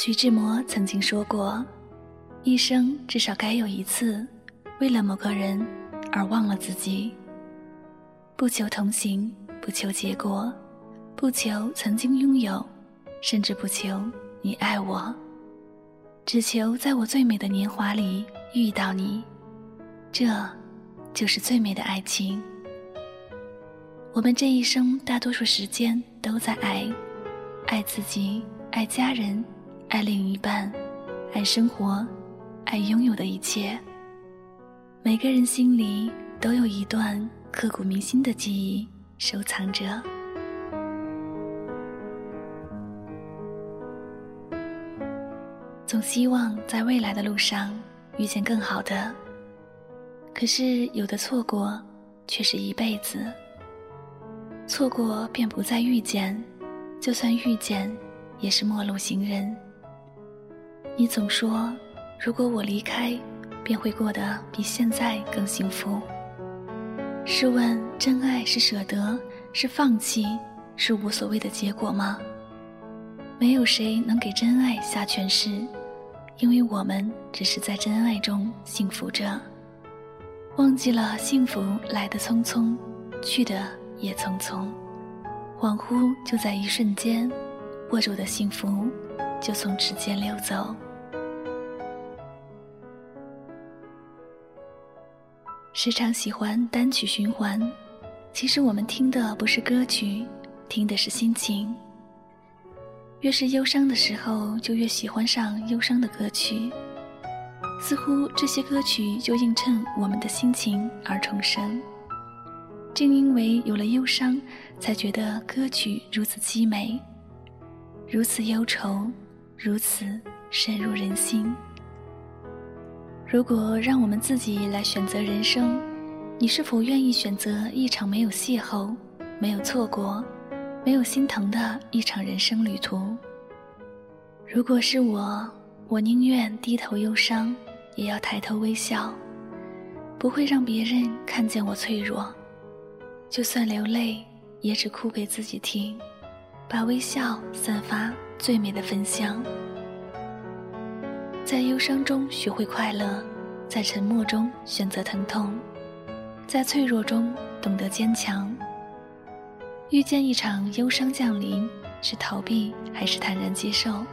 徐志摩曾经说过：“一生至少该有一次，为了某个人而忘了自己。不求同行，不求结果，不求曾经拥有，甚至不求你爱我，只求在我最美的年华里遇到你。这，就是最美的爱情。我们这一生大多数时间都在爱，爱自己，爱家人。”爱另一半，爱生活，爱拥有的一切。每个人心里都有一段刻骨铭心的记忆收藏着。总希望在未来的路上遇见更好的，可是有的错过却是一辈子。错过便不再遇见，就算遇见，也是陌路行人。你总说，如果我离开，便会过得比现在更幸福。试问，真爱是舍得，是放弃，是无所谓的结果吗？没有谁能给真爱下诠释，因为我们只是在真爱中幸福着，忘记了幸福来得匆匆，去的也匆匆，恍惚就在一瞬间，握住的幸福就从指尖溜走。时常喜欢单曲循环，其实我们听的不是歌曲，听的是心情。越是忧伤的时候，就越喜欢上忧伤的歌曲，似乎这些歌曲就映衬我们的心情而重生。正因为有了忧伤，才觉得歌曲如此凄美，如此忧愁，如此深入人心。如果让我们自己来选择人生，你是否愿意选择一场没有邂逅、没有错过、没有心疼的一场人生旅途？如果是我，我宁愿低头忧伤，也要抬头微笑，不会让别人看见我脆弱。就算流泪，也只哭给自己听，把微笑散发最美的芬香。在忧伤中学会快乐，在沉默中选择疼痛，在脆弱中懂得坚强。遇见一场忧伤降临，是逃避还是坦然接受？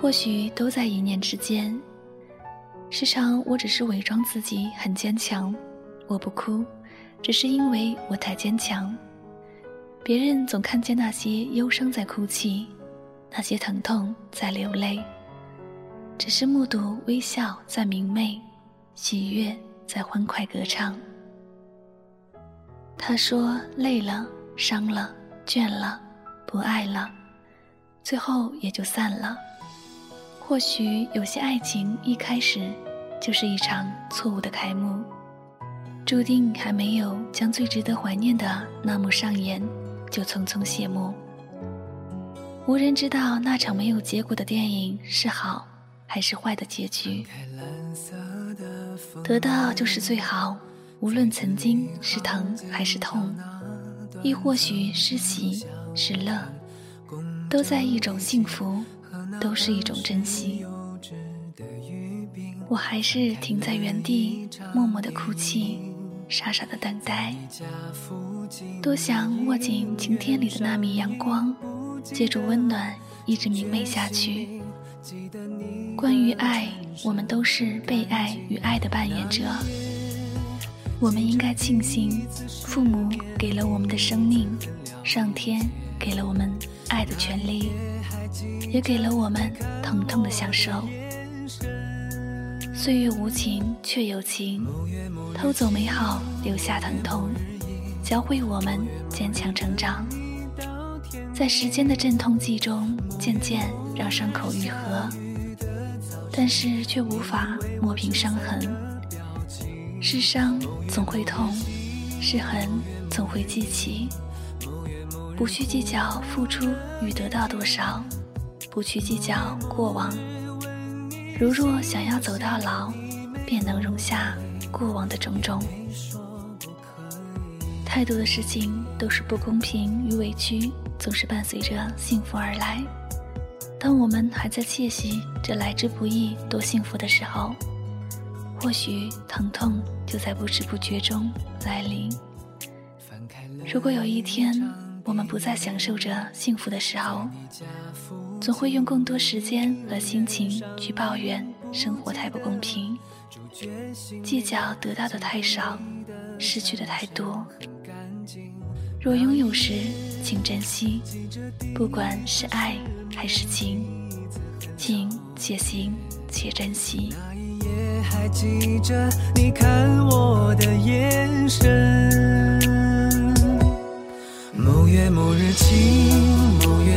或许都在一念之间。时常我只是伪装自己很坚强，我不哭，只是因为我太坚强。别人总看见那些忧伤在哭泣，那些疼痛在流泪。只是目睹微笑在明媚，喜悦在欢快歌唱。他说累了、伤了、倦了、不爱了，最后也就散了。或许有些爱情一开始就是一场错误的开幕，注定还没有将最值得怀念的那幕上演，就匆匆谢幕。无人知道那场没有结果的电影是好。还是坏的结局，得到就是最好。无论曾经是疼还是痛，亦或许是喜是乐，都在一种幸福，都是一种珍惜。我还是停在原地，默默的哭泣，傻傻的等待。多想握紧晴天里的那米阳光，借助温暖，一直明媚下去。关于爱，我们都是被爱与爱的扮演者。我们应该庆幸，父母给了我们的生命，上天给了我们爱的权利，也给了我们疼痛的享受。岁月无情，却有情，偷走美好，留下疼痛，教会我们坚强成长。在时间的阵痛剂中，渐渐让伤口愈合。但是却无法磨平伤痕，是伤总会痛，是痕总会记起。不去计较付出与得到多少，不去计较过往。如若想要走到老，便能容下过往的种种。太多的事情都是不公平与委屈，总是伴随着幸福而来。当我们还在窃喜这来之不易多幸福的时候，或许疼痛就在不知不觉中来临。如果有一天我们不再享受着幸福的时候，总会用更多时间和心情去抱怨生活太不公平，计较得到的太少，失去的太多。若拥有时，请珍惜，不管是爱还是情，请且行且珍惜。那一夜还记着你看我的眼神。某月某日情，某月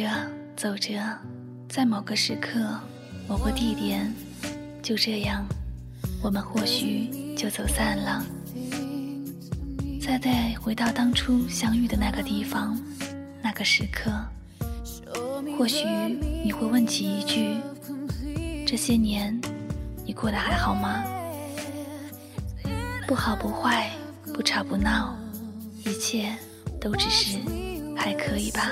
着走着，在某个时刻、某个地点，就这样，我们或许就走散了。再再回到当初相遇的那个地方、那个时刻，或许你会问起一句：这些年，你过得还好吗？不好不坏，不吵不闹，一切都只是还可以吧。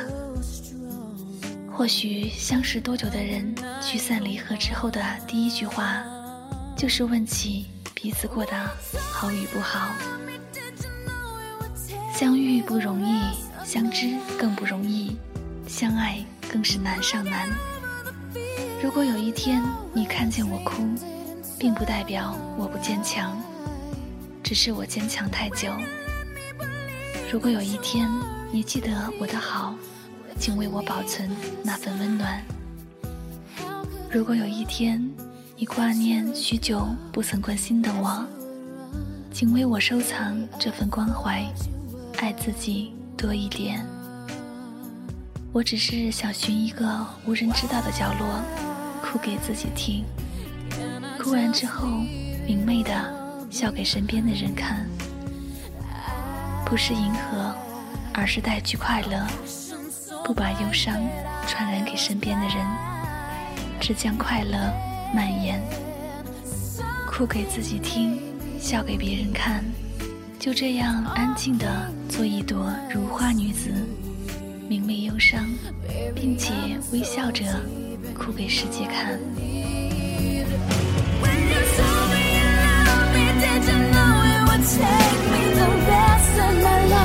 或许相识多久的人，聚散离合之后的第一句话，就是问起彼此过得好与不好。相遇不容易，相知更不容易，相爱更是难上难。如果有一天你看见我哭，并不代表我不坚强，只是我坚强太久。如果有一天你记得我的好。请为我保存那份温暖。如果有一天你挂念许久不曾关心的我，请为我收藏这份关怀，爱自己多一点。我只是想寻一个无人知道的角落，哭给自己听。哭完之后，明媚的笑给身边的人看，不是迎合，而是带去快乐。不把忧伤传染给身边的人，只将快乐蔓延。哭给自己听，笑给别人看，就这样安静的做一朵如花女子，明媚忧伤，并且微笑着哭给世界看。you